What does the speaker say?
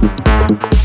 Thank